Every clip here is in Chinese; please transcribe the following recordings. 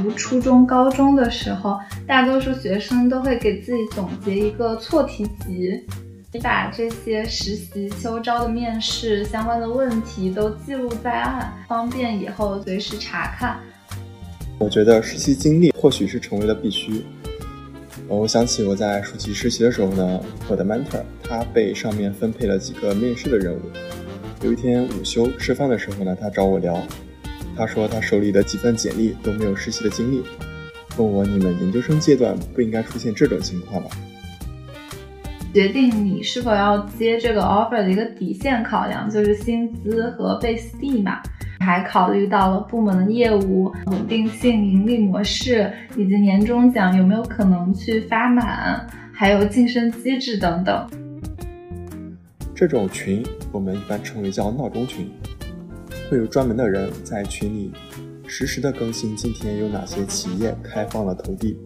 读初中、高中的时候，大多数学生都会给自己总结一个错题集，你把这些实习、秋招的面试相关的问题都记录在案，方便以后随时查看。我觉得实习经历或许是成为了必须。我想起我在暑期实习的时候呢，我的 mentor 他被上面分配了几个面试的任务。有一天午休吃饭的时候呢，他找我聊。他说他手里的几份简历都没有实习的经历，问我你们研究生阶段不应该出现这种情况吧？决定你是否要接这个 offer 的一个底线考量就是薪资和 base 地嘛，还考虑到了部门的业务稳定性、盈利模式以及年终奖有没有可能去发满，还有晋升机制等等。这种群我们一般称为叫闹钟群。会有专门的人在群里实时的更新今天有哪些企业开放了投递。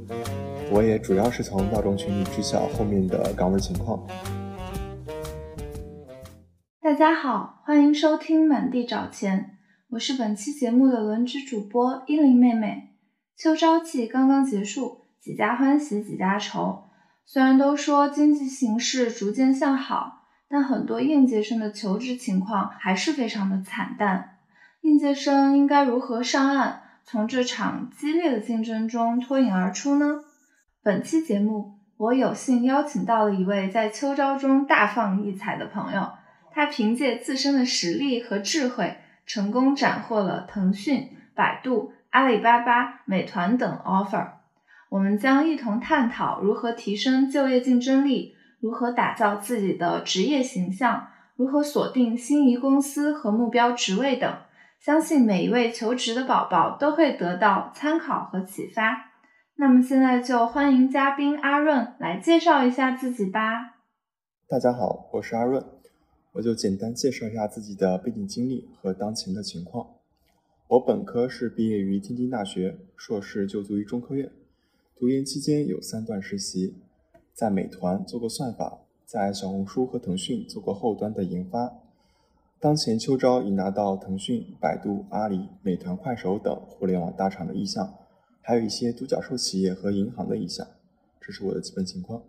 我也主要是从大众群里知晓后面的岗位情况。大家好，欢迎收听满地找钱，我是本期节目的轮值主播依林妹妹。秋招季刚刚结束，几家欢喜几家愁。虽然都说经济形势逐渐向好，但很多应届生的求职情况还是非常的惨淡。应届生应该如何上岸，从这场激烈的竞争中脱颖而出呢？本期节目，我有幸邀请到了一位在秋招中大放异彩的朋友，他凭借自身的实力和智慧，成功斩获了腾讯、百度、阿里巴巴、美团等 offer。我们将一同探讨如何提升就业竞争力，如何打造自己的职业形象，如何锁定心仪公司和目标职位等。相信每一位求职的宝宝都会得到参考和启发。那么现在就欢迎嘉宾阿润来介绍一下自己吧。大家好，我是阿润，我就简单介绍一下自己的背景经历和当前的情况。我本科是毕业于天津大学，硕士就读于中科院。读研期间有三段实习，在美团做过算法，在小红书和腾讯做过后端的研发。当前秋招已拿到腾讯、百度、阿里、美团、快手等互联网大厂的意向，还有一些独角兽企业和银行的意向。这是我的基本情况。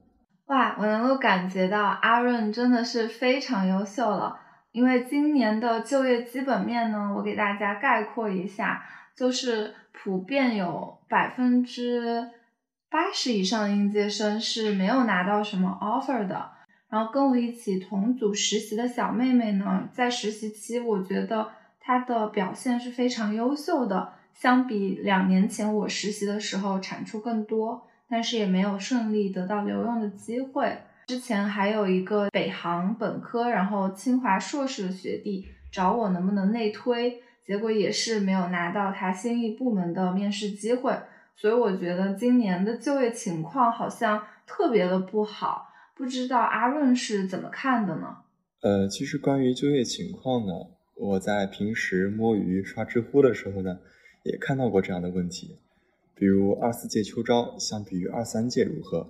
哇，我能够感觉到阿润真的是非常优秀了。因为今年的就业基本面呢，我给大家概括一下，就是普遍有百分之八十以上的应届生是没有拿到什么 offer 的。然后跟我一起同组实习的小妹妹呢，在实习期，我觉得她的表现是非常优秀的，相比两年前我实习的时候产出更多，但是也没有顺利得到留用的机会。之前还有一个北航本科，然后清华硕士的学弟找我能不能内推，结果也是没有拿到他心仪部门的面试机会。所以我觉得今年的就业情况好像特别的不好。不知道阿润是怎么看的呢？呃，其实关于就业情况呢，我在平时摸鱼刷知乎的时候呢，也看到过这样的问题，比如二四届秋招相比于二三届如何？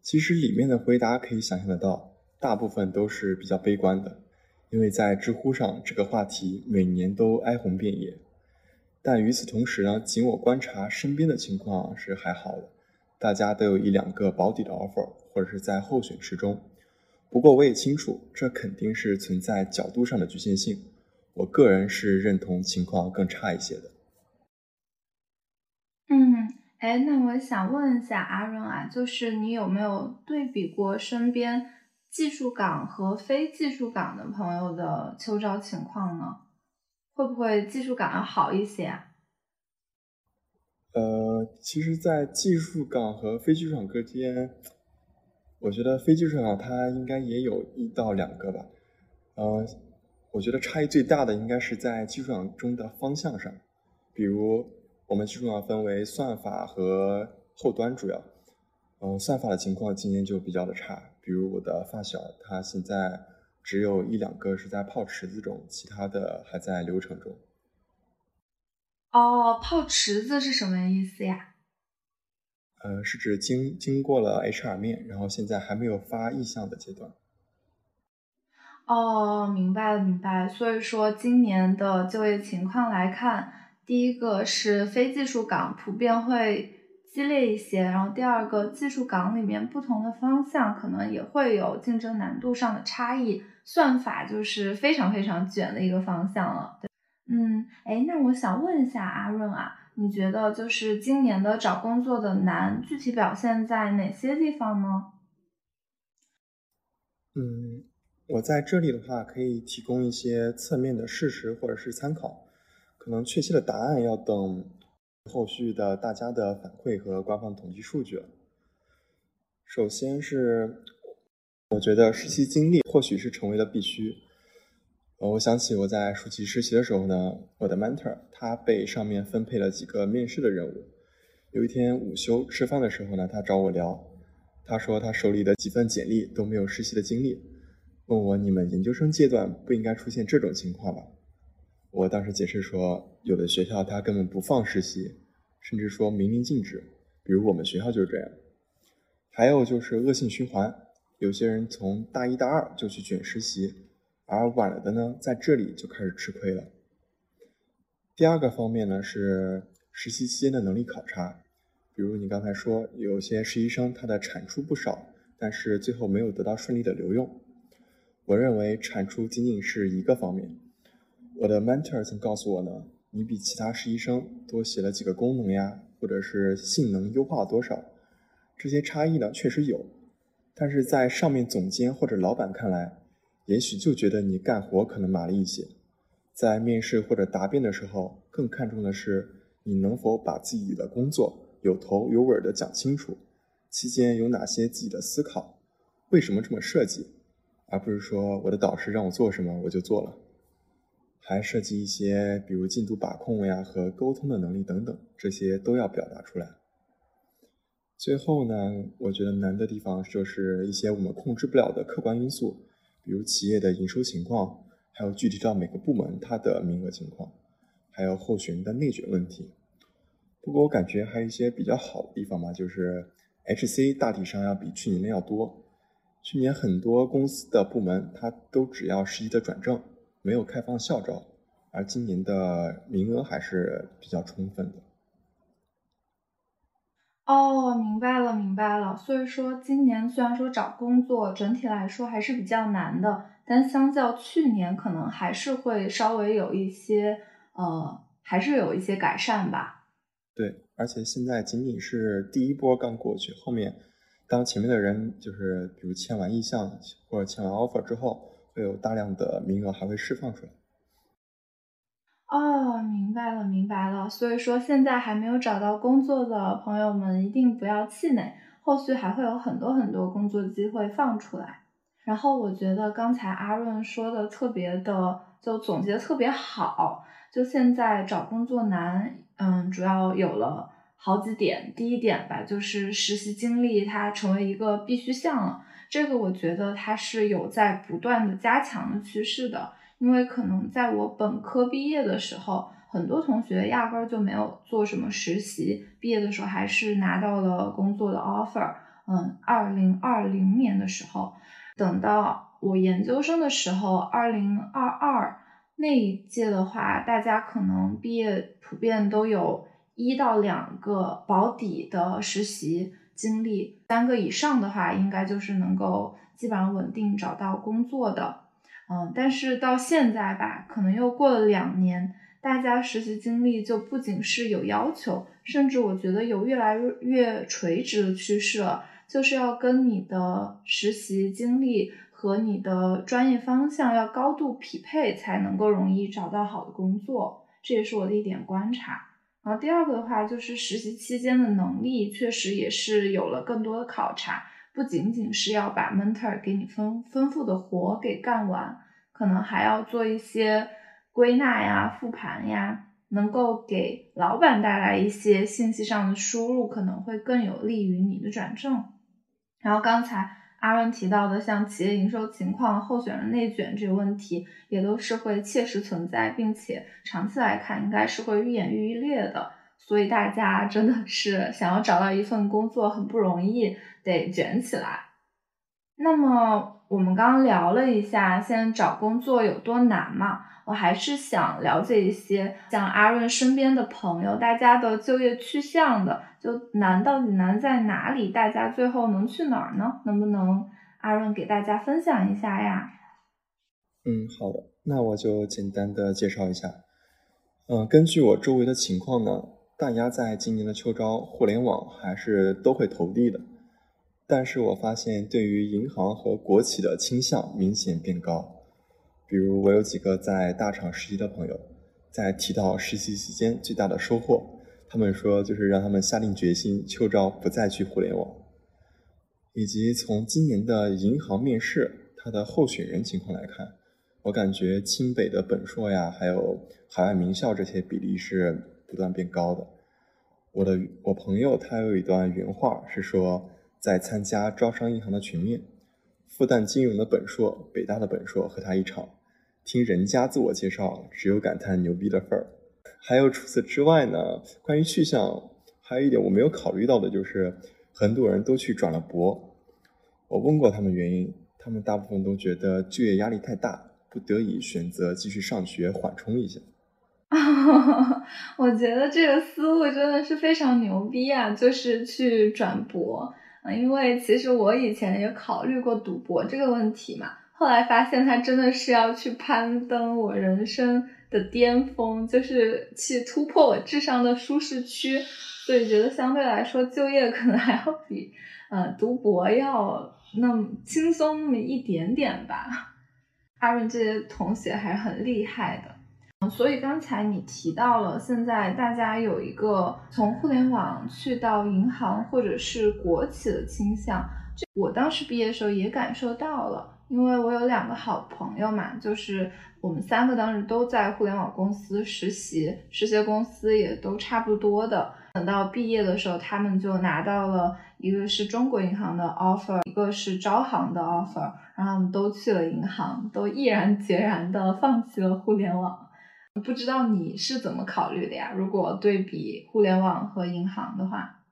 其实里面的回答可以想象得到，大部分都是比较悲观的，因为在知乎上这个话题每年都哀鸿遍野。但与此同时呢，仅我观察身边的情况是还好的。大家都有一两个保底的 offer，或者是在候选池中。不过我也清楚，这肯定是存在角度上的局限性。我个人是认同情况更差一些的。嗯，哎，那我想问一下阿润啊，就是你有没有对比过身边技术岗和非技术岗的朋友的秋招情况呢？会不会技术岗要好一些啊？呃，其实，在技术岗和非技术岗之间，我觉得非技术岗它应该也有一到两个吧。呃，我觉得差异最大的应该是在技术岗中的方向上。比如，我们技术岗分为算法和后端主要。嗯，算法的情况今年就比较的差。比如我的发小，他现在只有一两个是在泡池子中，其他的还在流程中。哦，泡池子是什么意思呀？呃，是指经经过了 HR 面，然后现在还没有发意向的阶段。哦，明白了，明白。所以说，今年的就业情况来看，第一个是非技术岗普遍会激烈一些，然后第二个技术岗里面不同的方向可能也会有竞争难度上的差异，算法就是非常非常卷的一个方向了。对，嗯，哎，那我想问一下阿润啊，你觉得就是今年的找工作的难，具体表现在哪些地方呢？嗯，我在这里的话可以提供一些侧面的事实或者是参考。可能确切的答案要等后续的大家的反馈和官方统计数据了。首先是，我觉得实习经历或许是成为了必须。我想起我在暑期实习的时候呢，我的 mentor 他被上面分配了几个面试的任务。有一天午休吃饭的时候呢，他找我聊，他说他手里的几份简历都没有实习的经历，问我你们研究生阶段不应该出现这种情况吧？我当时解释说，有的学校他根本不放实习，甚至说明令禁止，比如我们学校就是这样。还有就是恶性循环，有些人从大一大二就去卷实习，而晚了的呢，在这里就开始吃亏了。第二个方面呢是实习期间的能力考察，比如你刚才说，有些实习生他的产出不少，但是最后没有得到顺利的留用。我认为产出仅仅是一个方面。我的 mentor 曾告诉我呢，你比其他实习生多写了几个功能呀，或者是性能优化了多少，这些差异呢确实有，但是在上面总监或者老板看来，也许就觉得你干活可能麻利一些，在面试或者答辩的时候，更看重的是你能否把自己的工作有头有尾的讲清楚，期间有哪些自己的思考，为什么这么设计，而不是说我的导师让我做什么我就做了。还涉及一些，比如进度把控呀和沟通的能力等等，这些都要表达出来。最后呢，我觉得难的地方就是一些我们控制不了的客观因素，比如企业的营收情况，还有具体到每个部门它的名额情况，还有候选人的内卷问题。不过我感觉还有一些比较好的地方嘛，就是 HC 大体上要比去年的要多。去年很多公司的部门它都只要实习的转正。没有开放校招，而今年的名额还是比较充分的。哦，明白了，明白了。所以说，今年虽然说找工作整体来说还是比较难的，但相较去年，可能还是会稍微有一些，呃，还是有一些改善吧。对，而且现在仅仅是第一波刚过去，后面当前面的人就是比如签完意向或者签完 offer 之后。会有大量的名额还会释放出来。哦，明白了，明白了。所以说，现在还没有找到工作的朋友们，一定不要气馁，后续还会有很多很多工作机会放出来。然后，我觉得刚才阿润说的特别的，就总结特别好。就现在找工作难，嗯，主要有了好几点。第一点吧，就是实习经历它成为一个必须项了。这个我觉得它是有在不断的加强的趋势的，因为可能在我本科毕业的时候，很多同学压根儿就没有做什么实习，毕业的时候还是拿到了工作的 offer。嗯，二零二零年的时候，等到我研究生的时候，二零二二那一届的话，大家可能毕业普遍都有一到两个保底的实习。经历三个以上的话，应该就是能够基本上稳定找到工作的。嗯，但是到现在吧，可能又过了两年，大家实习经历就不仅是有要求，甚至我觉得有越来越垂直的趋势了，就是要跟你的实习经历和你的专业方向要高度匹配，才能够容易找到好的工作。这也是我的一点观察。然后第二个的话，就是实习期间的能力确实也是有了更多的考察，不仅仅是要把 mentor 给你吩吩咐的活给干完，可能还要做一些归纳呀、复盘呀，能够给老板带来一些信息上的输入，可能会更有利于你的转正。然后刚才。阿润提到的像企业营收情况、候选人内卷这个问题，也都是会切实存在，并且长期来看应该是会愈演愈烈的。所以大家真的是想要找到一份工作很不容易，得卷起来。那么我们刚聊了一下现在找工作有多难嘛，我还是想了解一些像阿润身边的朋友，大家的就业去向的，就难到底难在哪里？大家最后能去哪儿呢？能不能阿润给大家分享一下呀？嗯，好的，那我就简单的介绍一下。嗯，根据我周围的情况呢，大家在今年的秋招互联网还是都会投递的。但是我发现，对于银行和国企的倾向明显变高。比如，我有几个在大厂实习的朋友，在提到实习期间最大的收获，他们说就是让他们下定决心，秋招不再去互联网。以及从今年的银行面试，它的候选人情况来看，我感觉清北的本硕呀，还有海外名校这些比例是不断变高的。我的我朋友他有一段原话是说。在参加招商银行的群面，复旦金融的本硕、北大的本硕和他一场，听人家自我介绍，只有感叹牛逼的份儿。还有除此之外呢，关于去向，还有一点我没有考虑到的就是，很多人都去转了博。我问过他们原因，他们大部分都觉得就业压力太大，不得已选择继续上学缓冲一下。我觉得这个思路真的是非常牛逼啊，就是去转博。嗯，因为其实我以前也考虑过赌博这个问题嘛，后来发现它真的是要去攀登我人生的巅峰，就是去突破我智商的舒适区，所以觉得相对来说就业可能还要比呃读博要那么轻松那么一点点吧。阿润这些同学还是很厉害的。所以刚才你提到了，现在大家有一个从互联网去到银行或者是国企的倾向。我当时毕业的时候也感受到了，因为我有两个好朋友嘛，就是我们三个当时都在互联网公司实习，实习公司也都差不多的。等到毕业的时候，他们就拿到了一个是中国银行的 offer，一个是招行的 offer，然后他们都去了银行，都毅然决然的放弃了互联网。不知道你是怎么考虑的呀？如果对比互联网和银行的话，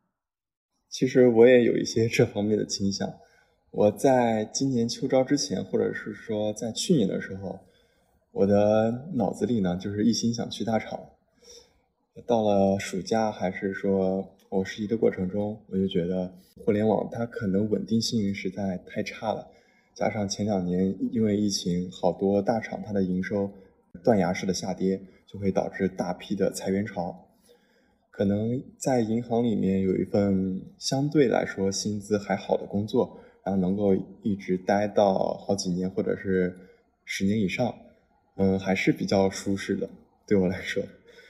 其实我也有一些这方面的倾向。我在今年秋招之前，或者是说在去年的时候，我的脑子里呢就是一心想去大厂。到了暑假，还是说我实习的过程中，我就觉得互联网它可能稳定性实在太差了，加上前两年因为疫情，好多大厂它的营收。断崖式的下跌就会导致大批的裁员潮，可能在银行里面有一份相对来说薪资还好的工作，然后能够一直待到好几年或者是十年以上，嗯，还是比较舒适的对我来说。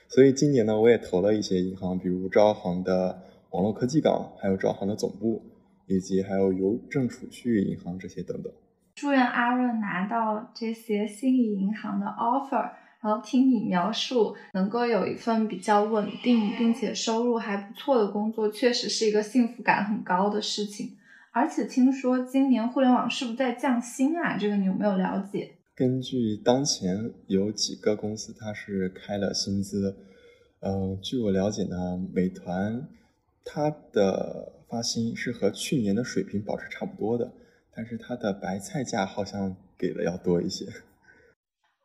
所以今年呢，我也投了一些银行，比如招行的网络科技岗，还有招行的总部，以及还有邮政储蓄银行这些等等。祝愿阿润拿到这些心仪银行的 offer，然后听你描述，能够有一份比较稳定并且收入还不错的工作，确实是一个幸福感很高的事情。而且听说今年互联网是不是在降薪啊？这个你有没有了解？根据当前有几个公司它是开了薪资，嗯，据我了解呢，美团它的发薪是和去年的水平保持差不多的。但是它的白菜价好像给的要多一些。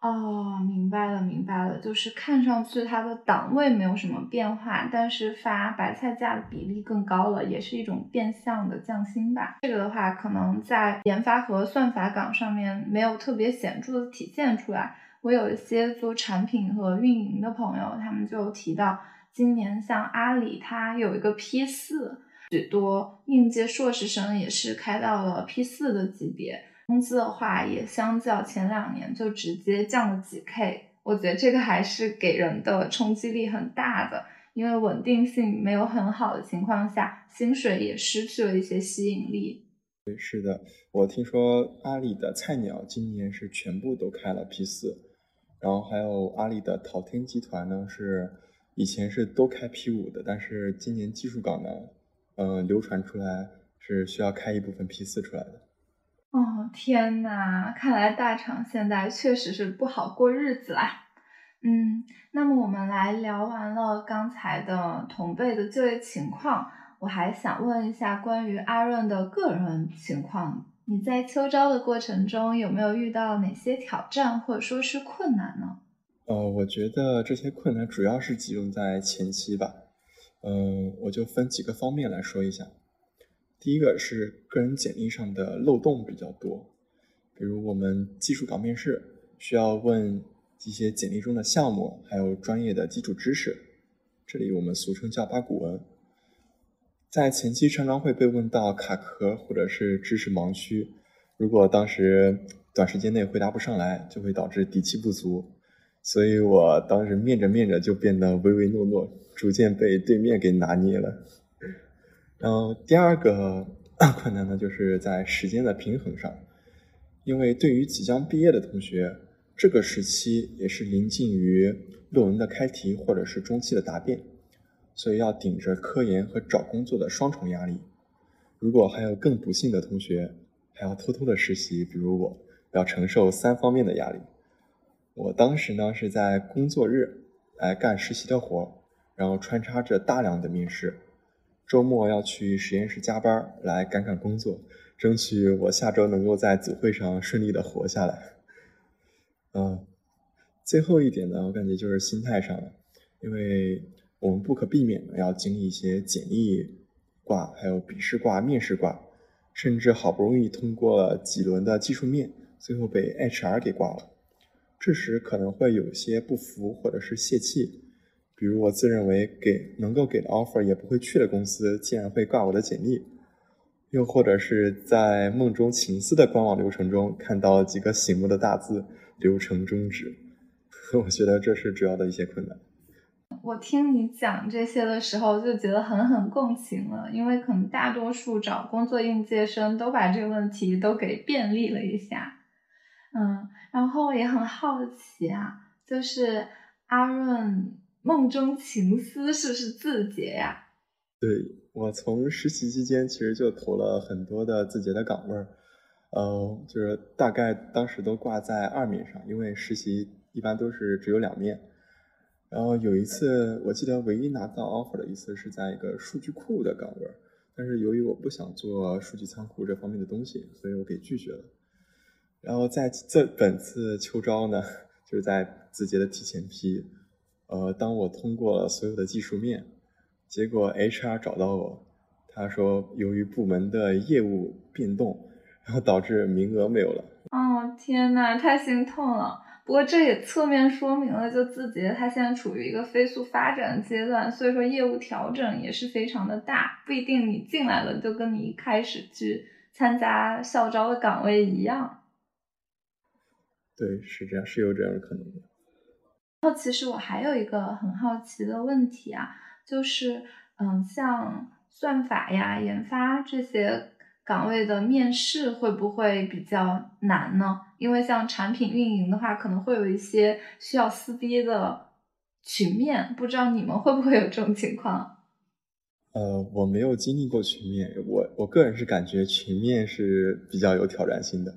哦，明白了，明白了，就是看上去它的档位没有什么变化，但是发白菜价的比例更高了，也是一种变相的降薪吧。这个的话，可能在研发和算法岗上面没有特别显著的体现出来。我有一些做产品和运营的朋友，他们就提到，今年像阿里，它有一个 P 四。许多应届硕士生也是开到了 P 四的级别，工资的话也相较前两年就直接降了几 K。我觉得这个还是给人的冲击力很大的，因为稳定性没有很好的情况下，薪水也失去了一些吸引力。对，是的，我听说阿里的菜鸟今年是全部都开了 P 四，然后还有阿里的淘天集团呢，是以前是都开 P 五的，但是今年技术岗呢。嗯，流传出来是需要开一部分批次出来的。哦天呐，看来大厂现在确实是不好过日子啦。嗯，那么我们来聊完了刚才的同辈的就业情况，我还想问一下关于阿润的个人情况你在秋招的过程中有没有遇到哪些挑战或者说是困难呢？呃，我觉得这些困难主要是集中在前期吧。嗯，我就分几个方面来说一下。第一个是个人简历上的漏洞比较多，比如我们技术岗面试需要问一些简历中的项目，还有专业的基础知识，这里我们俗称叫八股文。在前期常常会被问到卡壳或者是知识盲区，如果当时短时间内回答不上来，就会导致底气不足。所以我当时面着面着就变得唯唯诺诺，逐渐被对面给拿捏了。然后第二个 困难呢，就是在时间的平衡上，因为对于即将毕业的同学，这个时期也是临近于论文的开题或者是中期的答辩。所以要顶着科研和找工作的双重压力。如果还有更不幸的同学，还要偷偷的实习，比如我，要承受三方面的压力。我当时呢是在工作日来干实习的活，然后穿插着大量的面试，周末要去实验室加班来赶赶工作，争取我下周能够在组会上顺利的活下来。嗯，最后一点呢，我感觉就是心态上了，因为。我们不可避免的要经历一些简历挂，还有笔试挂、面试挂，甚至好不容易通过了几轮的技术面，最后被 HR 给挂了。这时可能会有些不服或者是泄气，比如我自认为给能够给的 offer 也不会去的公司，竟然会挂我的简历，又或者是在梦中情思的官网流程中看到几个醒目的大字“流程终止”，我觉得这是主要的一些困难。我听你讲这些的时候，就觉得很很共情了，因为可能大多数找工作应届生都把这个问题都给便利了一下，嗯，然后也很好奇啊，就是阿润梦中情思是不是字节呀？对我从实习期间其实就投了很多的字节的岗位儿，呃，就是大概当时都挂在二面上，因为实习一般都是只有两面。然后有一次，我记得唯一拿到 offer 的一次是在一个数据库的岗位儿，但是由于我不想做数据仓库这方面的东西，所以我给拒绝了。然后在这本次秋招呢，就是在字节的提前批，呃，当我通过了所有的技术面，结果 HR 找到我，他说由于部门的业务变动，然后导致名额没有了。哦，天呐，太心痛了。不过这也侧面说明了，就字节它现在处于一个飞速发展阶段，所以说业务调整也是非常的大，不一定你进来了就跟你一开始去参加校招的岗位一样。对，是这样，是有这样的可能的。然后其实我还有一个很好奇的问题啊，就是嗯，像算法呀、研发这些。岗位的面试会不会比较难呢？因为像产品运营的话，可能会有一些需要撕逼的群面，不知道你们会不会有这种情况？呃，我没有经历过群面，我我个人是感觉群面是比较有挑战性的，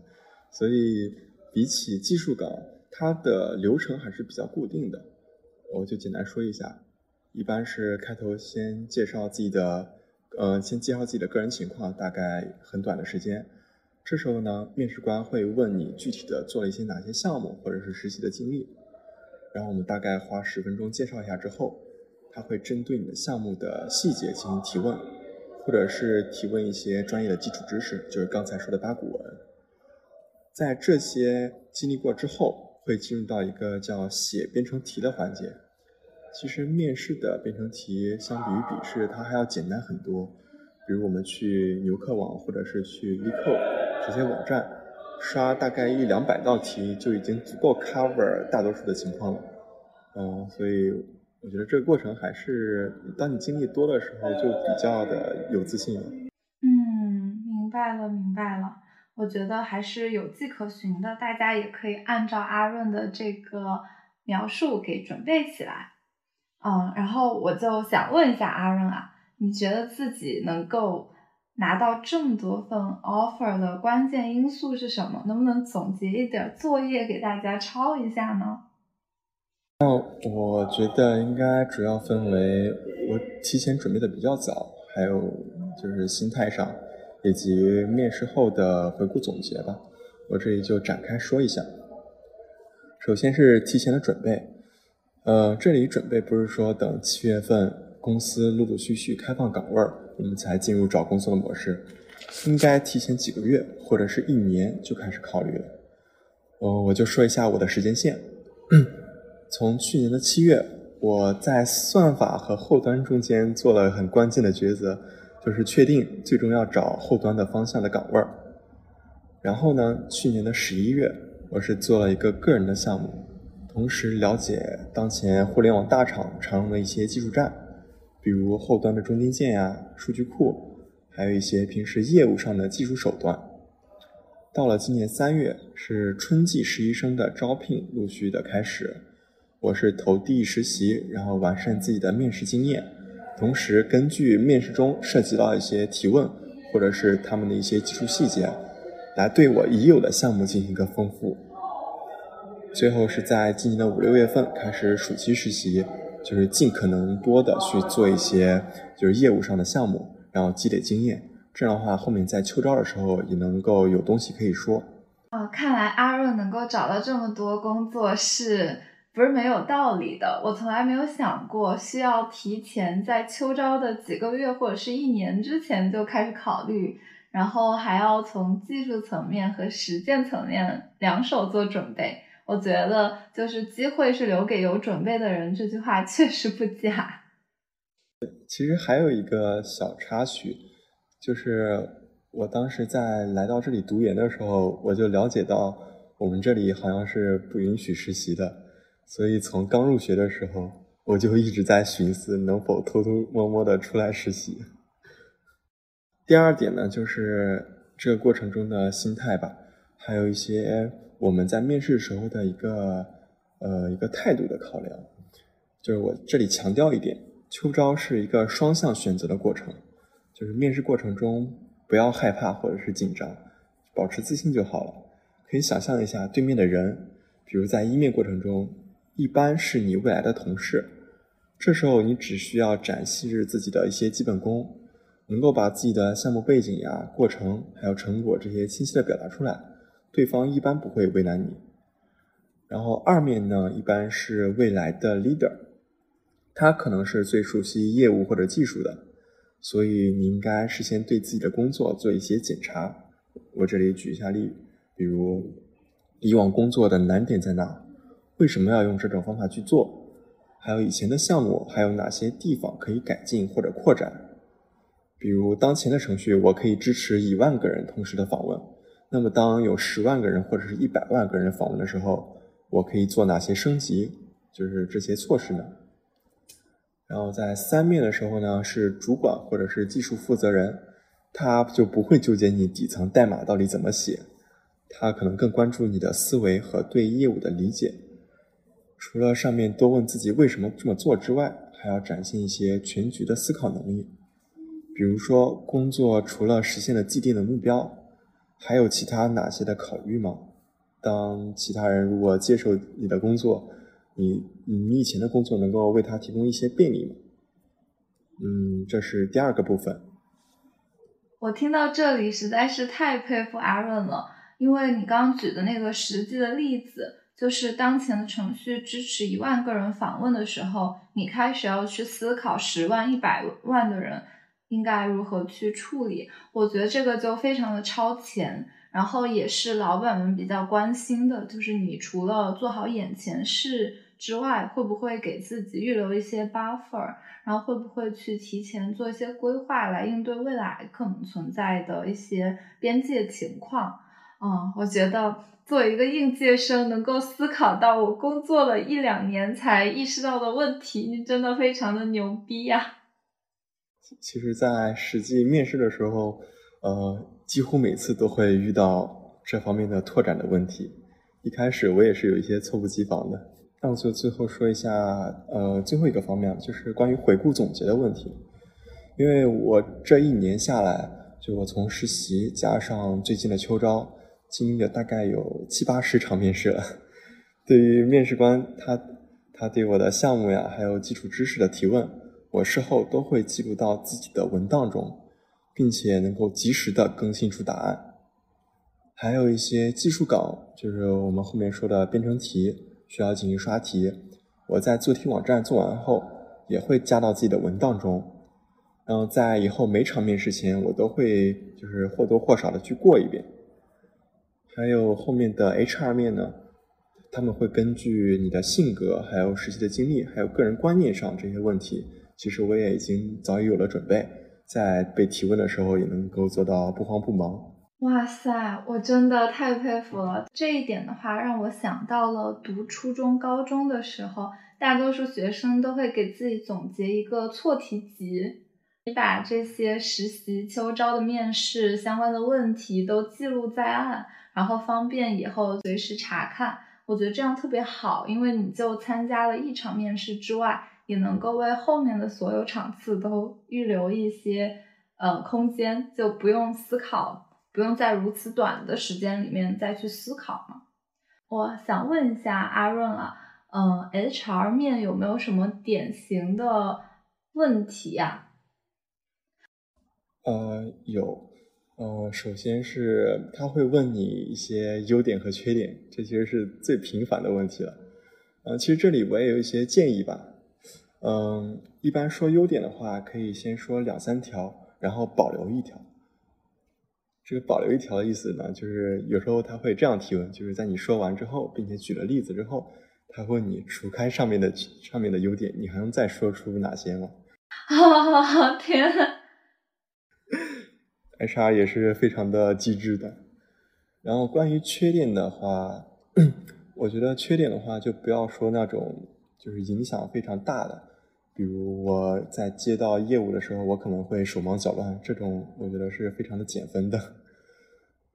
所以比起技术岗，它的流程还是比较固定的。我就简单说一下，一般是开头先介绍自己的。呃，先介绍自己的个人情况，大概很短的时间。这时候呢，面试官会问你具体的做了一些哪些项目，或者是实习的经历。然后我们大概花十分钟介绍一下之后，他会针对你的项目的细节进行提问，或者是提问一些专业的基础知识，就是刚才说的八股文。在这些经历过之后，会进入到一个叫写编程题的环节。其实面试的编程题相比于笔试，它还要简单很多。比如我们去牛客网或者是去 LeetCode 这些网站，刷大概一两百道题就已经足够 cover 大多数的情况了。嗯，所以我觉得这个过程还是当你经历多的时候，就比较的有自信了。嗯，明白了，明白了。我觉得还是有迹可循的，大家也可以按照阿润的这个描述给准备起来。嗯，然后我就想问一下阿润啊，你觉得自己能够拿到这么多份 offer 的关键因素是什么？能不能总结一点作业给大家抄一下呢？那我觉得应该主要分为我提前准备的比较早，还有就是心态上以及面试后的回顾总结吧。我这里就展开说一下。首先是提前的准备，呃，这里准备不是说等七月份公司陆陆续续开放岗位儿，我们才进入找工作的模式，应该提前几个月或者是一年就开始考虑了。呃，我就说一下我的时间线，从去年的七月，我在算法和后端中间做了很关键的抉择，就是确定最终要找后端的方向的岗位儿。然后呢，去年的十一月，我是做了一个个人的项目，同时了解当前互联网大厂常用的一些技术栈，比如后端的中间件呀、数据库，还有一些平时业务上的技术手段。到了今年三月，是春季实习生的招聘陆续的开始，我是投递实习，然后完善自己的面试经验，同时根据面试中涉及到一些提问，或者是他们的一些技术细节。来对我已有的项目进行一个丰富。最后是在今年的五六月份开始暑期实习，就是尽可能多的去做一些就是业务上的项目，然后积累经验。这样的话，后面在秋招的时候也能够有东西可以说。哦，看来阿润能够找到这么多工作是不是没有道理的？我从来没有想过需要提前在秋招的几个月或者是一年之前就开始考虑。然后还要从技术层面和实践层面两手做准备，我觉得就是机会是留给有准备的人，这句话确实不假。其实还有一个小插曲，就是我当时在来到这里读研的时候，我就了解到我们这里好像是不允许实习的，所以从刚入学的时候，我就一直在寻思能否偷偷摸摸的出来实习。第二点呢，就是这个过程中的心态吧，还有一些我们在面试时候的一个呃一个态度的考量。就是我这里强调一点，秋招是一个双向选择的过程，就是面试过程中不要害怕或者是紧张，保持自信就好了。可以想象一下对面的人，比如在一面过程中，一般是你未来的同事，这时候你只需要展示自己的一些基本功。能够把自己的项目背景呀、过程还有成果这些清晰的表达出来，对方一般不会为难你。然后二面呢，一般是未来的 leader，他可能是最熟悉业务或者技术的，所以你应该事先对自己的工作做一些检查。我这里举一下例，比如以往工作的难点在哪？为什么要用这种方法去做？还有以前的项目还有哪些地方可以改进或者扩展？比如当前的程序，我可以支持一万个人同时的访问。那么当有十万个人或者是一百万个人访问的时候，我可以做哪些升级？就是这些措施呢？然后在三面的时候呢，是主管或者是技术负责人，他就不会纠结你底层代码到底怎么写，他可能更关注你的思维和对业务的理解。除了上面多问自己为什么这么做之外，还要展现一些全局的思考能力。比如说，工作除了实现了既定的目标，还有其他哪些的考虑吗？当其他人如果接受你的工作，你你以前的工作能够为他提供一些便利吗？嗯，这是第二个部分。我听到这里实在是太佩服阿润了，因为你刚举的那个实际的例子，就是当前的程序支持一万个人访问的时候，你开始要去思考十万、一百万的人。应该如何去处理？我觉得这个就非常的超前，然后也是老板们比较关心的，就是你除了做好眼前事之外，会不会给自己预留一些 buffer，然后会不会去提前做一些规划来应对未来可能存在的一些边界情况？嗯，我觉得作为一个应届生，能够思考到我工作了一两年才意识到的问题，你真的非常的牛逼呀！其实，在实际面试的时候，呃，几乎每次都会遇到这方面的拓展的问题。一开始我也是有一些猝不及防的。那我就最后说一下，呃，最后一个方面就是关于回顾总结的问题。因为我这一年下来，就我从实习加上最近的秋招，经历了大概有七八十场面试了。对于面试官他他对我的项目呀，还有基础知识的提问。我事后都会记录到自己的文档中，并且能够及时的更新出答案。还有一些技术岗，就是我们后面说的编程题，需要进行刷题。我在做题网站做完后，也会加到自己的文档中。然后在以后每场面试前，我都会就是或多或少的去过一遍。还有后面的 HR 面呢，他们会根据你的性格、还有实习的经历、还有个人观念上这些问题，其实我也已经早已有了准备，在被提问的时候也能够做到不慌不忙。哇塞，我真的太佩服了！这一点的话，让我想到了读初中、高中的时候，大多数学生都会给自己总结一个错题集，你把这些实习、秋招的面试相关的问题都记录在案，然后方便以后随时查看。我觉得这样特别好，因为你就参加了一场面试之外，也能够为后面的所有场次都预留一些呃空间，就不用思考。不用在如此短的时间里面再去思考嘛？我想问一下阿润啊，嗯，HR 面有没有什么典型的问题呀？呃，有，呃，首先是他会问你一些优点和缺点，这其实是最频繁的问题了。嗯，其实这里我也有一些建议吧。嗯，一般说优点的话，可以先说两三条，然后保留一条。这个保留一条的意思呢，就是有时候他会这样提问，就是在你说完之后，并且举了例子之后，他问你除开上面的上面的优点，你还能再说出哪些吗？哈哈哈天呐！HR 也是非常的机智的。然后关于缺点的话，我觉得缺点的话就不要说那种就是影响非常大的。比如我在接到业务的时候，我可能会手忙脚乱，这种我觉得是非常的减分的。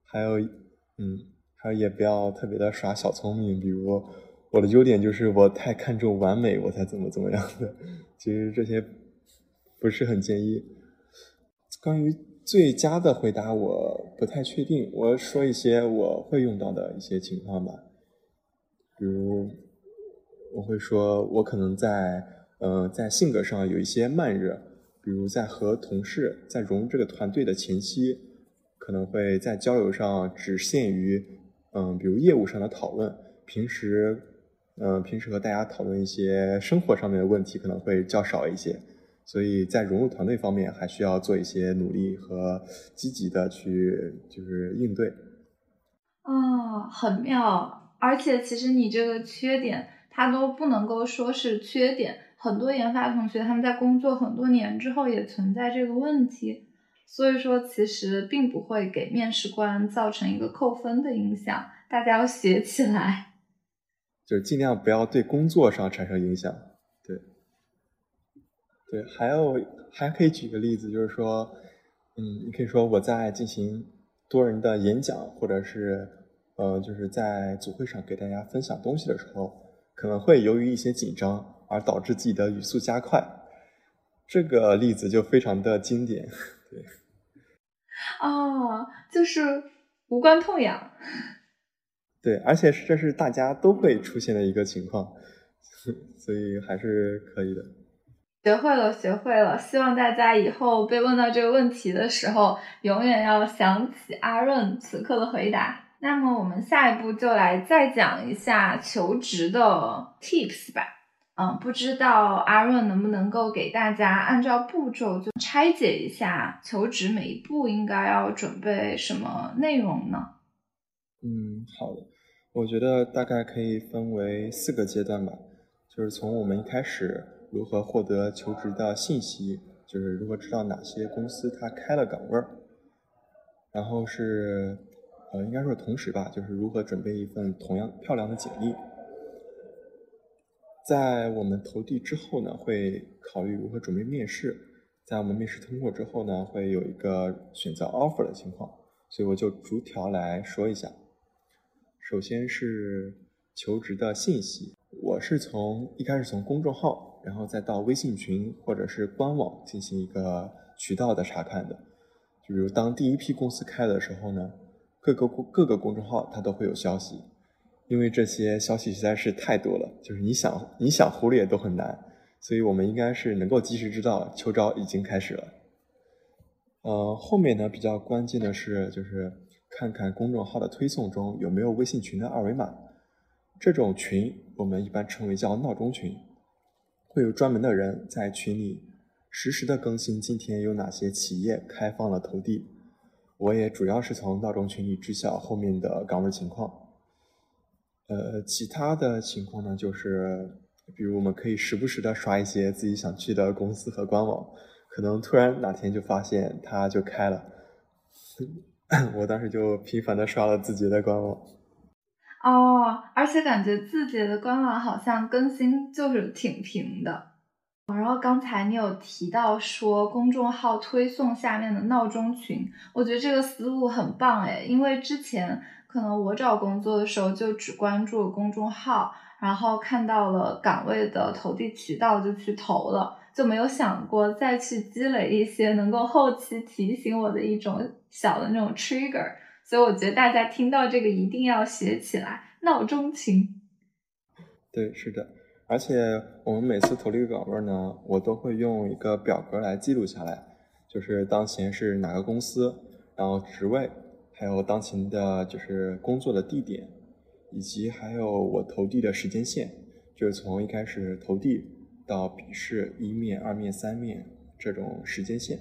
还有，嗯，还有也不要特别的耍小聪明，比如我的优点就是我太看重完美，我才怎么怎么样的。其实这些不是很建议。关于最佳的回答，我不太确定。我说一些我会用到的一些情况吧，比如我会说，我可能在。呃，在性格上有一些慢热，比如在和同事在融这个团队的前期，可能会在交流上只限于，嗯，比如业务上的讨论，平时，嗯，平时和大家讨论一些生活上面的问题可能会较少一些，所以在融入团队方面还需要做一些努力和积极的去就是应对。哦，很妙，而且其实你这个缺点，它都不能够说是缺点。很多研发同学他们在工作很多年之后也存在这个问题，所以说其实并不会给面试官造成一个扣分的影响。大家要学起来，就是尽量不要对工作上产生影响。对，还有还可以举个例子，就是说，嗯，你可以说我在进行多人的演讲，或者是呃，就是在组会上给大家分享东西的时候，可能会由于一些紧张。而导致自己的语速加快，这个例子就非常的经典。对，哦，就是无关痛痒。对，而且这是大家都会出现的一个情况，所以还是可以的。学会了，学会了。希望大家以后被问到这个问题的时候，永远要想起阿润此刻的回答。那么，我们下一步就来再讲一下求职的 tips 吧。嗯，不知道阿润能不能够给大家按照步骤就拆解一下求职每一步应该要准备什么内容呢？嗯，好的，我觉得大概可以分为四个阶段吧，就是从我们一开始如何获得求职的信息，就是如何知道哪些公司它开了岗位儿，然后是呃应该说同时吧，就是如何准备一份同样漂亮的简历。在我们投递之后呢，会考虑如何准备面试。在我们面试通过之后呢，会有一个选择 offer 的情况，所以我就逐条来说一下。首先是求职的信息，我是从一开始从公众号，然后再到微信群或者是官网进行一个渠道的查看的。就比如当第一批公司开的时候呢，各个各个公众号它都会有消息。因为这些消息实在是太多了，就是你想你想忽略都很难，所以我们应该是能够及时知道秋招已经开始了。呃，后面呢比较关键的是，就是看看公众号的推送中有没有微信群的二维码。这种群我们一般称为叫闹钟群，会有专门的人在群里实时的更新今天有哪些企业开放了投递。我也主要是从闹钟群里知晓后面的岗位情况。呃，其他的情况呢，就是比如我们可以时不时的刷一些自己想去的公司和官网。可能突然哪天就发现它就开了，我当时就频繁的刷了字节的官网。哦，而且感觉字节的官网好像更新就是挺频的。然后刚才你有提到说公众号推送下面的闹钟群，我觉得这个思路很棒诶，因为之前可能我找工作的时候就只关注公众号，然后看到了岗位的投递渠道就去投了。就没有想过再去积累一些能够后期提醒我的一种小的那种 trigger，所以我觉得大家听到这个一定要写起来闹钟情。对，是的，而且我们每次投递岗位呢，我都会用一个表格来记录下来，就是当前是哪个公司，然后职位，还有当前的就是工作的地点，以及还有我投递的时间线，就是从一开始投递。到笔试一面、二面、三面这种时间线，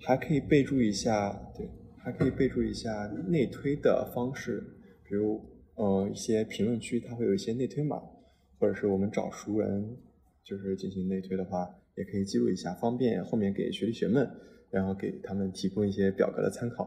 还可以备注一下，对，还可以备注一下内推的方式，比如呃一些评论区它会有一些内推码，或者是我们找熟人就是进行内推的话，也可以记录一下，方便后面给学弟学妹，然后给他们提供一些表格的参考。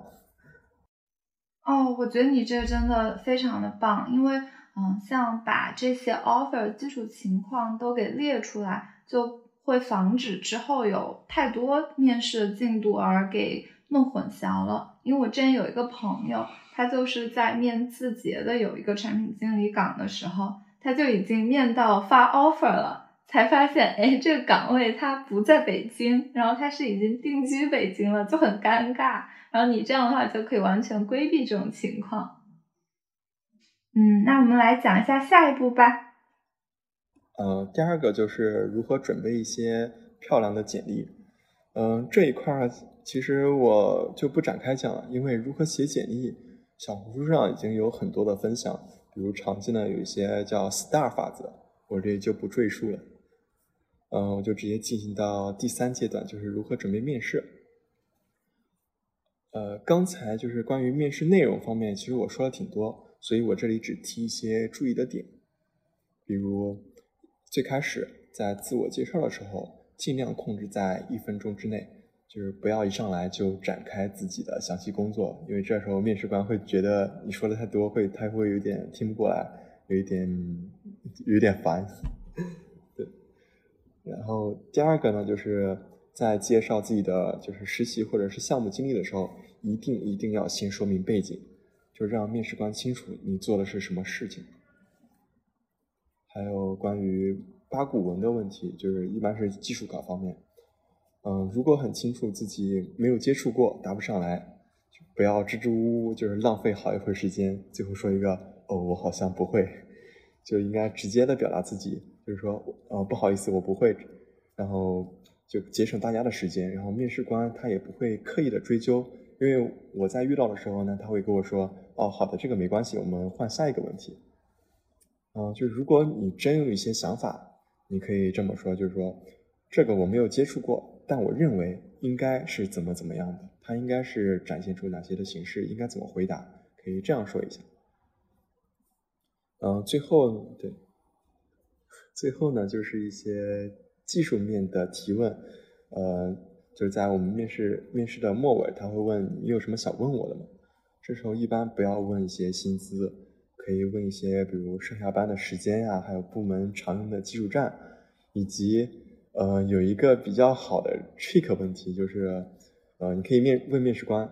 哦，我觉得你这真的非常的棒，因为。嗯，像把这些 offer 基础情况都给列出来，就会防止之后有太多面试的进度而给弄混淆了。因为我之前有一个朋友，他就是在面字节的有一个产品经理岗的时候，他就已经面到发 offer 了，才发现，哎，这个岗位他不在北京，然后他是已经定居北京了，就很尴尬。然后你这样的话就可以完全规避这种情况。嗯，那我们来讲一下下一步吧。呃，第二个就是如何准备一些漂亮的简历。嗯，这一块儿其实我就不展开讲了，因为如何写简历，小红书上已经有很多的分享，比如常见的有一些叫 STAR 法则，我这里就不赘述了。嗯，我就直接进行到第三阶段，就是如何准备面试。呃，刚才就是关于面试内容方面，其实我说了挺多。所以我这里只提一些注意的点，比如最开始在自我介绍的时候，尽量控制在一分钟之内，就是不要一上来就展开自己的详细工作，因为这时候面试官会觉得你说的太多，会他会有点听不过来，有一点有点烦。对，然后第二个呢，就是在介绍自己的就是实习或者是项目经历的时候，一定一定要先说明背景。就让面试官清楚你做的是什么事情，还有关于八股文的问题，就是一般是技术岗方面。嗯，如果很清楚自己没有接触过，答不上来，就不要支支吾吾，就是浪费好一会儿时间，最后说一个哦，我好像不会，就应该直接的表达自己，就是说，呃，不好意思，我不会，然后就节省大家的时间，然后面试官他也不会刻意的追究。因为我在遇到的时候呢，他会跟我说：“哦，好的，这个没关系，我们换下一个问题。”嗯，就如果你真有一些想法，你可以这么说，就是说这个我没有接触过，但我认为应该是怎么怎么样的，他应该是展现出哪些的形式，应该怎么回答，可以这样说一下。嗯，最后对，最后呢就是一些技术面的提问，呃。就是在我们面试面试的末尾，他会问你有什么想问我的吗？这时候一般不要问一些薪资，可以问一些比如上下班的时间呀，还有部门常用的技术站，以及呃有一个比较好的 trick 问题，就是呃你可以面问面试官，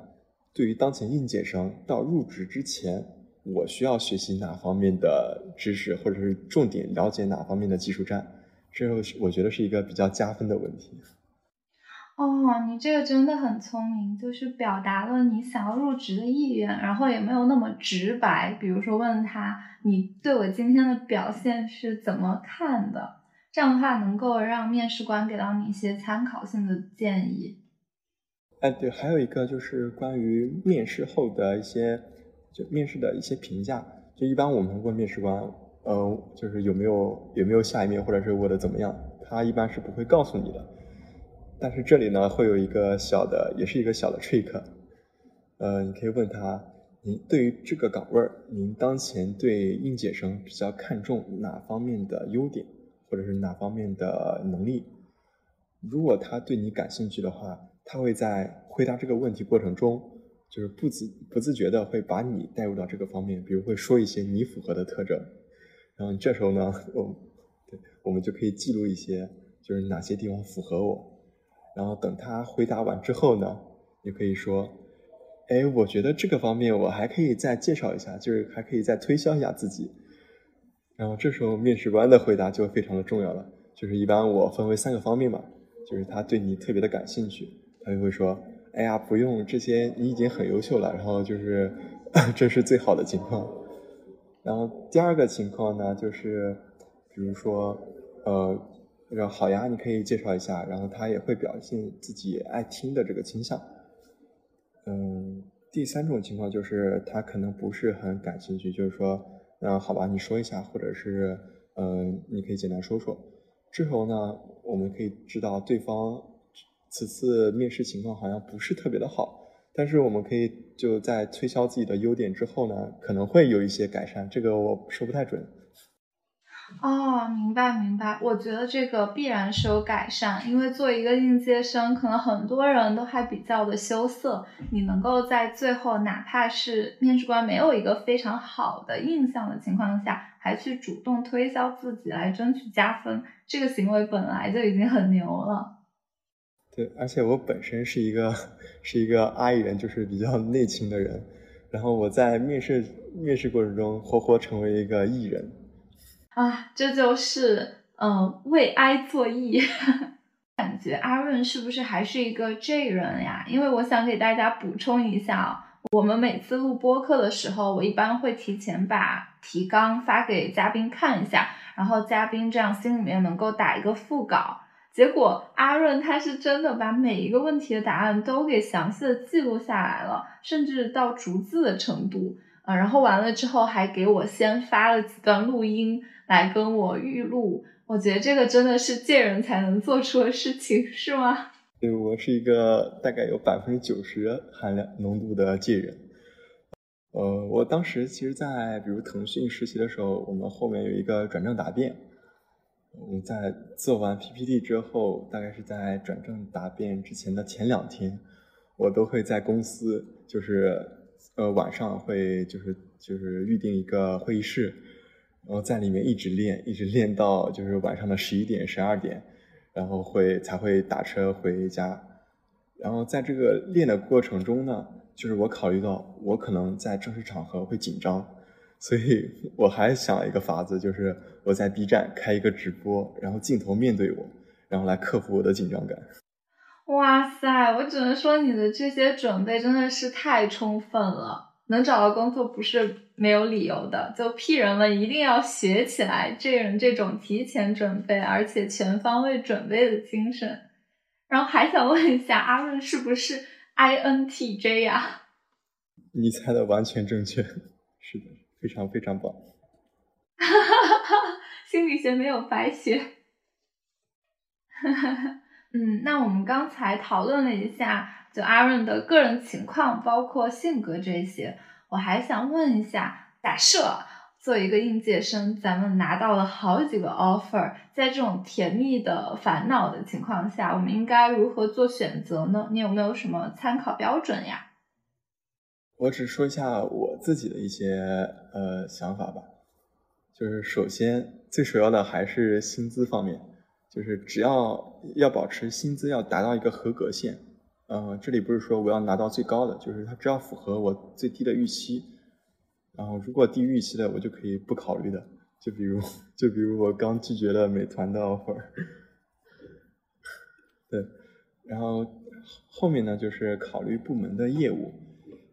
对于当前应届生到入职之前，我需要学习哪方面的知识，或者是重点了解哪方面的技术栈，这是我觉得是一个比较加分的问题。哦，你这个真的很聪明，就是表达了你想要入职的意愿，然后也没有那么直白。比如说问他，你对我今天的表现是怎么看的？这样的话能够让面试官给到你一些参考性的建议。哎，对，还有一个就是关于面试后的一些，就面试的一些评价。就一般我们问面试官，呃，就是有没有有没有下一面，或者是我的怎么样，他一般是不会告诉你的。但是这里呢，会有一个小的，也是一个小的 trick，呃，你可以问他，您对于这个岗位儿，您当前对应届生比较看重哪方面的优点，或者是哪方面的能力？如果他对你感兴趣的话，他会在回答这个问题过程中。就是不自不自觉的会把你带入到这个方面，比如会说一些你符合的特征，然后这时候呢，我对我们就可以记录一些，就是哪些地方符合我，然后等他回答完之后呢，你可以说，哎，我觉得这个方面我还可以再介绍一下，就是还可以再推销一下自己，然后这时候面试官的回答就非常的重要了，就是一般我分为三个方面嘛，就是他对你特别的感兴趣，他就会说。哎呀，不用这些，你已经很优秀了。然后就是，这是最好的情况。然后第二个情况呢，就是比如说，呃，说好呀，你可以介绍一下。然后他也会表现自己爱听的这个倾向。嗯，第三种情况就是他可能不是很感兴趣，就是说，那好吧，你说一下，或者是，嗯，你可以简单说说。之后呢，我们可以知道对方。此次面试情况好像不是特别的好，但是我们可以就在推销自己的优点之后呢，可能会有一些改善，这个我说不太准。哦，明白明白，我觉得这个必然是有改善，因为作为一个应届生，可能很多人都还比较的羞涩，你能够在最后哪怕是面试官没有一个非常好的印象的情况下，还去主动推销自己来争取加分，这个行为本来就已经很牛了。对，而且我本身是一个是一个 I 人，就是比较内倾的人，然后我在面试面试过程中活活成为一个 E 人，啊，这就是嗯为 I 作 E，感觉阿润是不是还是一个 J 人呀？因为我想给大家补充一下，我们每次录播课的时候，我一般会提前把提纲发给嘉宾看一下，然后嘉宾这样心里面能够打一个副稿。结果阿润他是真的把每一个问题的答案都给详细的记录下来了，甚至到逐字的程度啊。然后完了之后还给我先发了几段录音来跟我预录。我觉得这个真的是借人才能做出的事情，是吗？对，我是一个大概有百分之九十含量浓度的借人。呃，我当时其实，在比如腾讯实习的时候，我们后面有一个转正答辩。我们在做完 PPT 之后，大概是在转正答辩之前的前两天，我都会在公司，就是呃晚上会就是就是预定一个会议室，然后在里面一直练，一直练到就是晚上的十一点、十二点，然后会才会打车回家。然后在这个练的过程中呢，就是我考虑到我可能在正式场合会紧张。所以我还想了一个法子，就是我在 B 站开一个直播，然后镜头面对我，然后来克服我的紧张感。哇塞，我只能说你的这些准备真的是太充分了，能找到工作不是没有理由的。就 P 人们一定要学起来这人这种提前准备而且全方位准备的精神。然后还想问一下，阿润是不是 INTJ 呀？你猜的完全正确，是的。非常非常棒，哈哈哈哈心理学没有白学。嗯，那我们刚才讨论了一下，就阿润的个人情况，包括性格这些，我还想问一下，假设作为一个应届生，咱们拿到了好几个 offer，在这种甜蜜的烦恼的情况下，我们应该如何做选择呢？你有没有什么参考标准呀？我只说一下我自己的一些呃想法吧，就是首先最首要的还是薪资方面，就是只要要保持薪资要达到一个合格线，呃，这里不是说我要拿到最高的，就是它只要符合我最低的预期，然后如果低预期的我就可以不考虑的，就比如就比如我刚拒绝了美团的 offer，对，然后后面呢就是考虑部门的业务。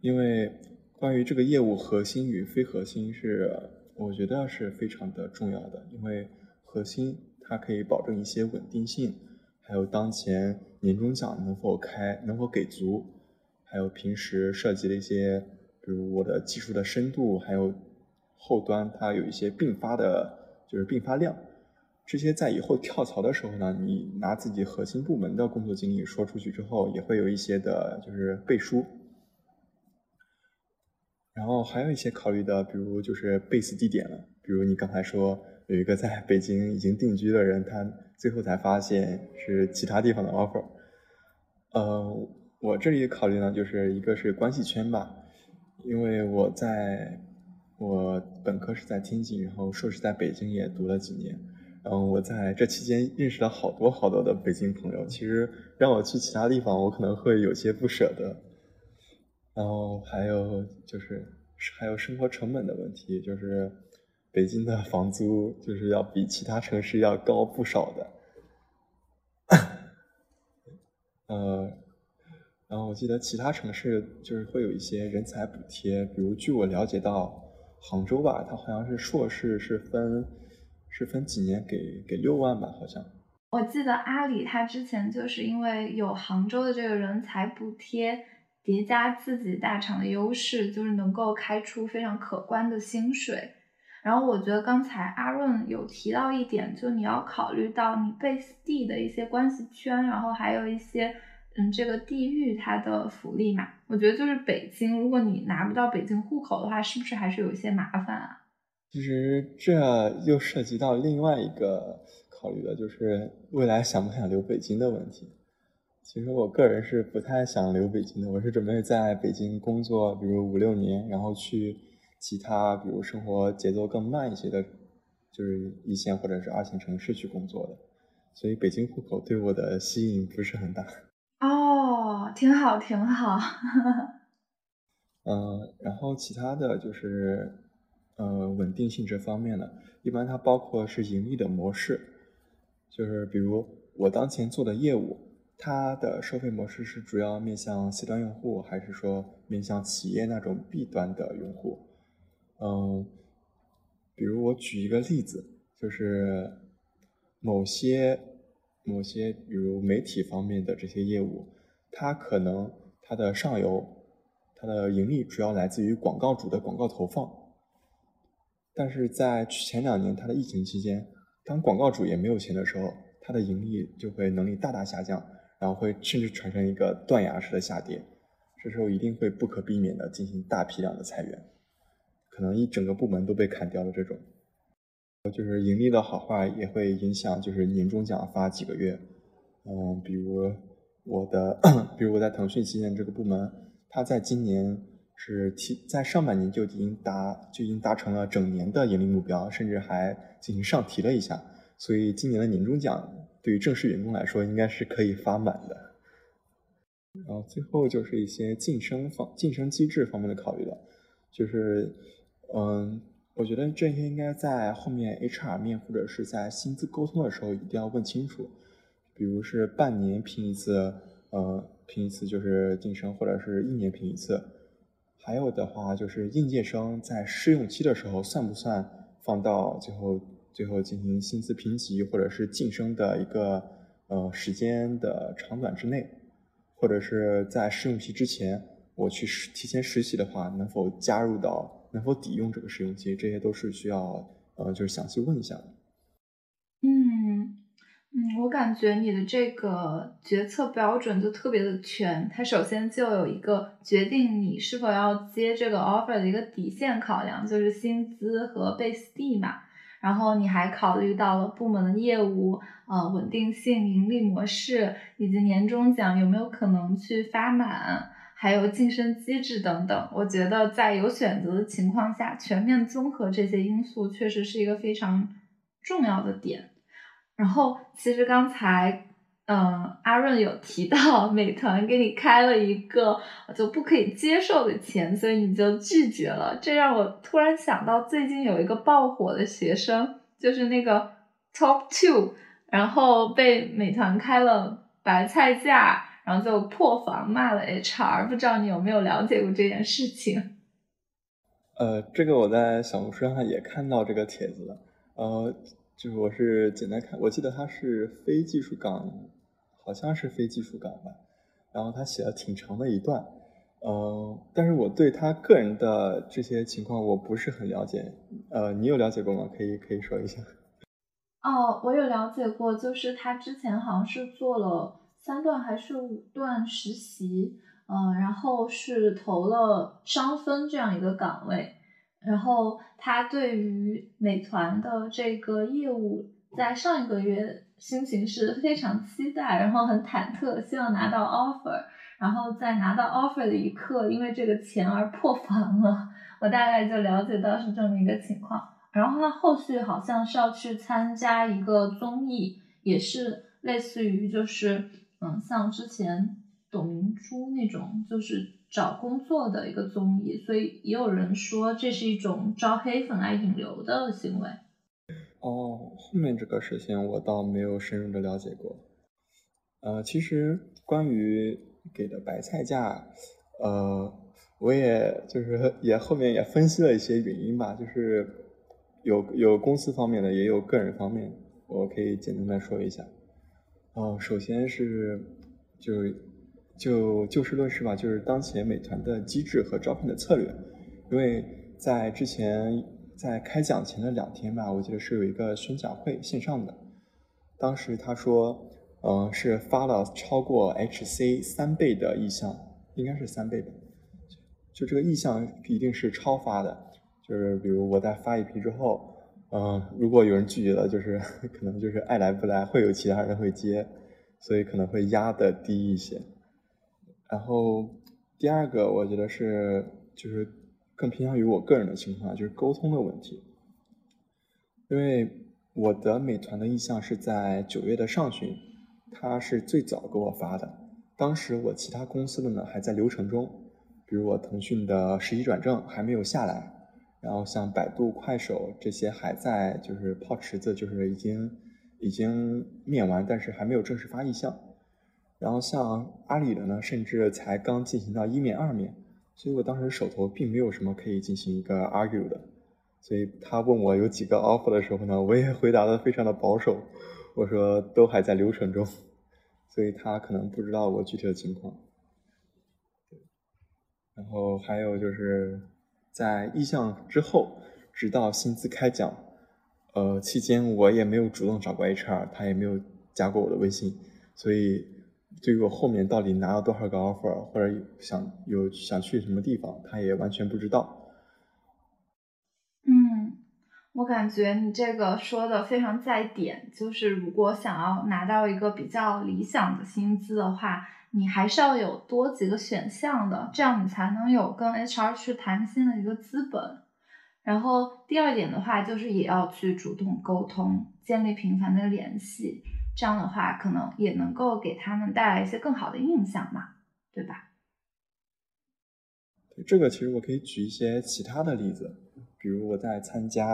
因为关于这个业务核心与非核心是，我觉得是非常的重要的。因为核心它可以保证一些稳定性，还有当前年终奖能否开，能否给足，还有平时涉及的一些，比如我的技术的深度，还有后端它有一些并发的，就是并发量，这些在以后跳槽的时候呢，你拿自己核心部门的工作经历说出去之后，也会有一些的，就是背书。然后还有一些考虑的，比如就是 base 地点了，比如你刚才说有一个在北京已经定居的人，他最后才发现是其他地方的 offer。呃，我这里考虑呢，就是一个是关系圈吧，因为我在我本科是在天津，然后硕士在北京也读了几年，然后我在这期间认识了好多好多的北京朋友，其实让我去其他地方，我可能会有些不舍得。然后还有就是还有生活成本的问题，就是北京的房租就是要比其他城市要高不少的。呃，然后我记得其他城市就是会有一些人才补贴，比如据我了解到杭州吧，它好像是硕士是分是分几年给给六万吧，好像。我记得阿里它之前就是因为有杭州的这个人才补贴。叠加自己大厂的优势，就是能够开出非常可观的薪水。然后我觉得刚才阿润有提到一点，就你要考虑到你 base 地的一些关系圈，然后还有一些嗯这个地域它的福利嘛。我觉得就是北京，如果你拿不到北京户口的话，是不是还是有一些麻烦啊？其实这又涉及到另外一个考虑的，就是未来想不想留北京的问题。其实我个人是不太想留北京的，我是准备在北京工作，比如五六年，然后去其他，比如生活节奏更慢一些的，就是一线或者是二线城市去工作的。所以北京户口对我的吸引不是很大。哦，挺好，挺好。嗯，然后其他的就是，呃，稳定性这方面的，一般它包括是盈利的模式，就是比如我当前做的业务。它的收费模式是主要面向 C 端用户，还是说面向企业那种 B 端的用户？嗯，比如我举一个例子，就是某些某些，比如媒体方面的这些业务，它可能它的上游它的盈利主要来自于广告主的广告投放，但是在前两年它的疫情期间，当广告主也没有钱的时候，它的盈利就会能力大大下降。然后会甚至产生一个断崖式的下跌，这时候一定会不可避免的进行大批量的裁员，可能一整个部门都被砍掉了。这种，就是盈利的好坏也会影响，就是年终奖发几个月。嗯，比如我的，比如我在腾讯旗舰这个部门，它在今年是提在上半年就已经达就已经达成了整年的盈利目标，甚至还进行上提了一下，所以今年的年终奖。对于正式员工来说，应该是可以发满的。然后最后就是一些晋升方、晋升机制方面的考虑了，就是，嗯，我觉得这些应该在后面 HR 面或者是在薪资沟通的时候一定要问清楚。比如是半年评一次，呃，评一次就是晋升，或者是一年评一次。还有的话就是应届生在试用期的时候算不算放到最后？最后进行薪资评级或者是晋升的一个呃时间的长短之内，或者是在试用期之前我去提前实习的话，能否加入到能否抵用这个试用期，这些都是需要呃就是详细问一下的。嗯嗯，我感觉你的这个决策标准就特别的全，它首先就有一个决定你是否要接这个 offer 的一个底线考量，就是薪资和 base 地嘛。然后你还考虑到了部门的业务，呃，稳定性、盈利模式，以及年终奖有没有可能去发满，还有晋升机制等等。我觉得在有选择的情况下，全面综合这些因素，确实是一个非常重要的点。然后，其实刚才。嗯，阿润有提到美团给你开了一个就不可以接受的钱，所以你就拒绝了。这让我突然想到，最近有一个爆火的学生，就是那个 Top Two，然后被美团开了白菜价，然后就破防骂了 HR。不知道你有没有了解过这件事情？呃，这个我在小红书上也看到这个帖子了。呃，就是我是简单看，我记得他是非技术岗。好像是非技术岗吧。然后他写了挺长的一段，嗯，但是我对他个人的这些情况我不是很了解，呃，你有了解过吗？可以可以说一下。哦，我有了解过，就是他之前好像是做了三段还是五段实习，嗯，然后是投了商分这样一个岗位，然后他对于美团的这个业务，在上一个月。心情是非常期待，然后很忐忑，希望拿到 offer，然后在拿到 offer 的一刻，因为这个钱而破防了。我大概就了解到是这么一个情况。然后他后续好像是要去参加一个综艺，也是类似于就是嗯，像之前董明珠那种就是找工作的一个综艺，所以也有人说这是一种招黑粉来引流的行为。哦，后面这个事情我倒没有深入的了解过。呃，其实关于给的白菜价，呃，我也就是 也后面也分析了一些原因吧，就是有有公司方面的，也有个人方面，我可以简单的说一下。哦，首先是就就就事论事吧，就是当前美团的机制和招聘的策略，因为在之前。在开讲前的两天吧，我记得是有一个宣讲会线上的，当时他说，嗯，是发了超过 HC 三倍的意向，应该是三倍的，就这个意向一定是超发的，就是比如我在发一批之后，嗯，如果有人拒绝了，就是 可能就是爱来不来，会有其他人会接，所以可能会压的低一些。然后第二个，我觉得是就是。更偏向于我个人的情况，就是沟通的问题。因为我的美团的意向是在九月的上旬，他是最早给我发的。当时我其他公司的呢还在流程中，比如我腾讯的实习转正还没有下来，然后像百度、快手这些还在就是泡池子，就是已经已经面完，但是还没有正式发意向。然后像阿里的呢，甚至才刚进行到一面、二面。所以我当时手头并没有什么可以进行一个 argue 的，所以他问我有几个 offer 的时候呢，我也回答的非常的保守，我说都还在流程中，所以他可能不知道我具体的情况。然后还有就是在意向之后，直到薪资开奖，呃期间我也没有主动找过 HR，他也没有加过我的微信，所以。对于我后面到底拿了多少个 offer，或者想有想去什么地方，他也完全不知道。嗯，我感觉你这个说的非常在点，就是如果想要拿到一个比较理想的薪资的话，你还是要有多几个选项的，这样你才能有跟 HR 去谈薪的一个资本。然后第二点的话，就是也要去主动沟通，建立频繁的联系。这样的话，可能也能够给他们带来一些更好的印象嘛，对吧？对，这个其实我可以举一些其他的例子，比如我在参加，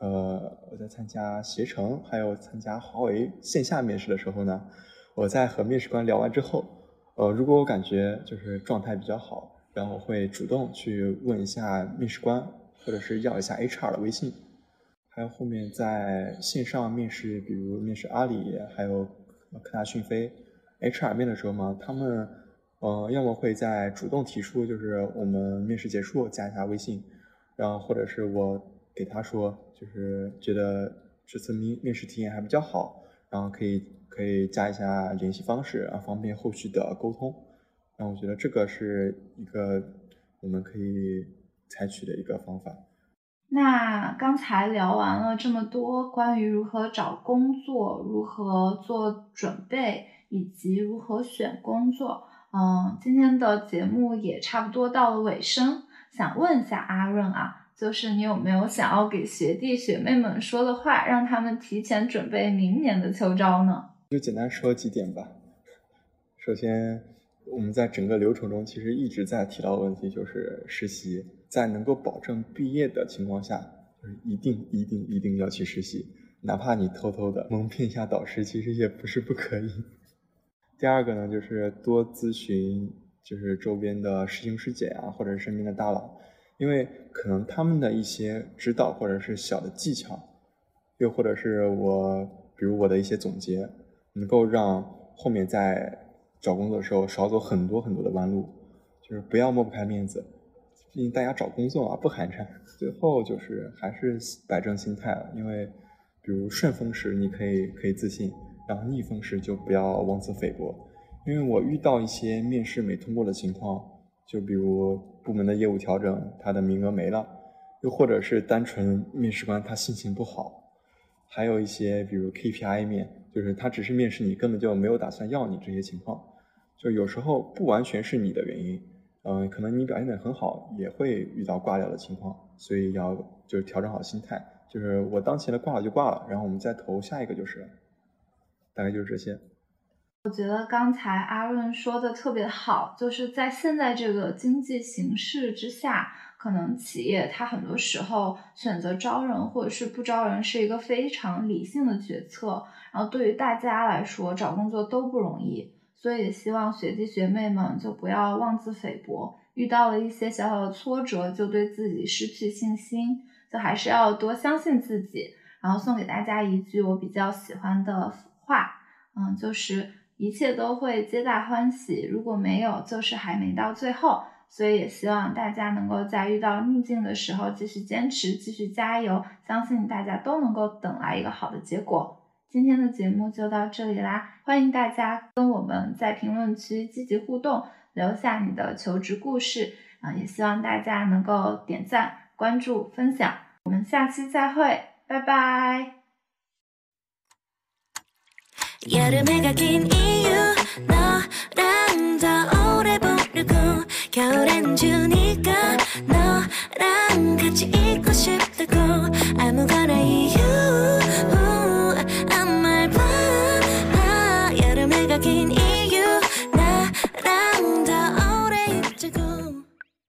呃，我在参加携程，还有参加华为线下面试的时候呢，我在和面试官聊完之后，呃，如果我感觉就是状态比较好，然后会主动去问一下面试官，或者是要一下 HR 的微信。还有后面在线上面试，比如面试阿里，还有科大讯飞，HR 面的时候嘛，他们呃要么会在主动提出，就是我们面试结束加一下微信，然后或者是我给他说，就是觉得这次面面试体验还比较好，然后可以可以加一下联系方式，啊方便后续的沟通。那我觉得这个是一个我们可以采取的一个方法。那刚才聊完了这么多关于如何找工作、如何做准备以及如何选工作，嗯，今天的节目也差不多到了尾声。想问一下阿润啊，就是你有没有想要给学弟学妹们说的话，让他们提前准备明年的秋招呢？就简单说几点吧。首先，我们在整个流程中其实一直在提到的问题就是实习。在能够保证毕业的情况下，就是一定一定一定要去实习，哪怕你偷偷的蒙骗一下导师，其实也不是不可以。第二个呢，就是多咨询，就是周边的师兄师姐啊，或者是身边的大佬，因为可能他们的一些指导或者是小的技巧，又或者是我，比如我的一些总结，能够让后面在找工作的时候少走很多很多的弯路，就是不要抹不开面子，毕竟大家找工作啊不寒碜。最后就是还是摆正心态了，因为比如顺风时你可以可以自信，然后逆风时就不要妄自菲薄。因为我遇到一些面试没通过的情况，就比如部门的业务调整，他的名额没了，又或者是单纯面试官他心情不好，还有一些比如 KPI 面，就是他只是面试你，根本就没有打算要你这些情况，就有时候不完全是你的原因，嗯，可能你表现的很好，也会遇到挂掉的情况，所以要就是调整好心态，就是我当前的挂了就挂了，然后我们再投下一个就是，大概就是这些。我觉得刚才阿润说的特别好，就是在现在这个经济形势之下，可能企业它很多时候选择招人或者是不招人是一个非常理性的决策。然后对于大家来说，找工作都不容易，所以希望学弟学妹们就不要妄自菲薄，遇到了一些小小的挫折就对自己失去信心，就还是要多相信自己。然后送给大家一句我比较喜欢的话，嗯，就是。一切都会皆大欢喜，如果没有，就是还没到最后。所以也希望大家能够在遇到逆境的时候继续坚持，继续加油，相信大家都能够等来一个好的结果。今天的节目就到这里啦欢迎大家跟我们在评论区积极互动留下你的求职故事啊也希望大家能够点赞关注分享。我们下期再会拜拜。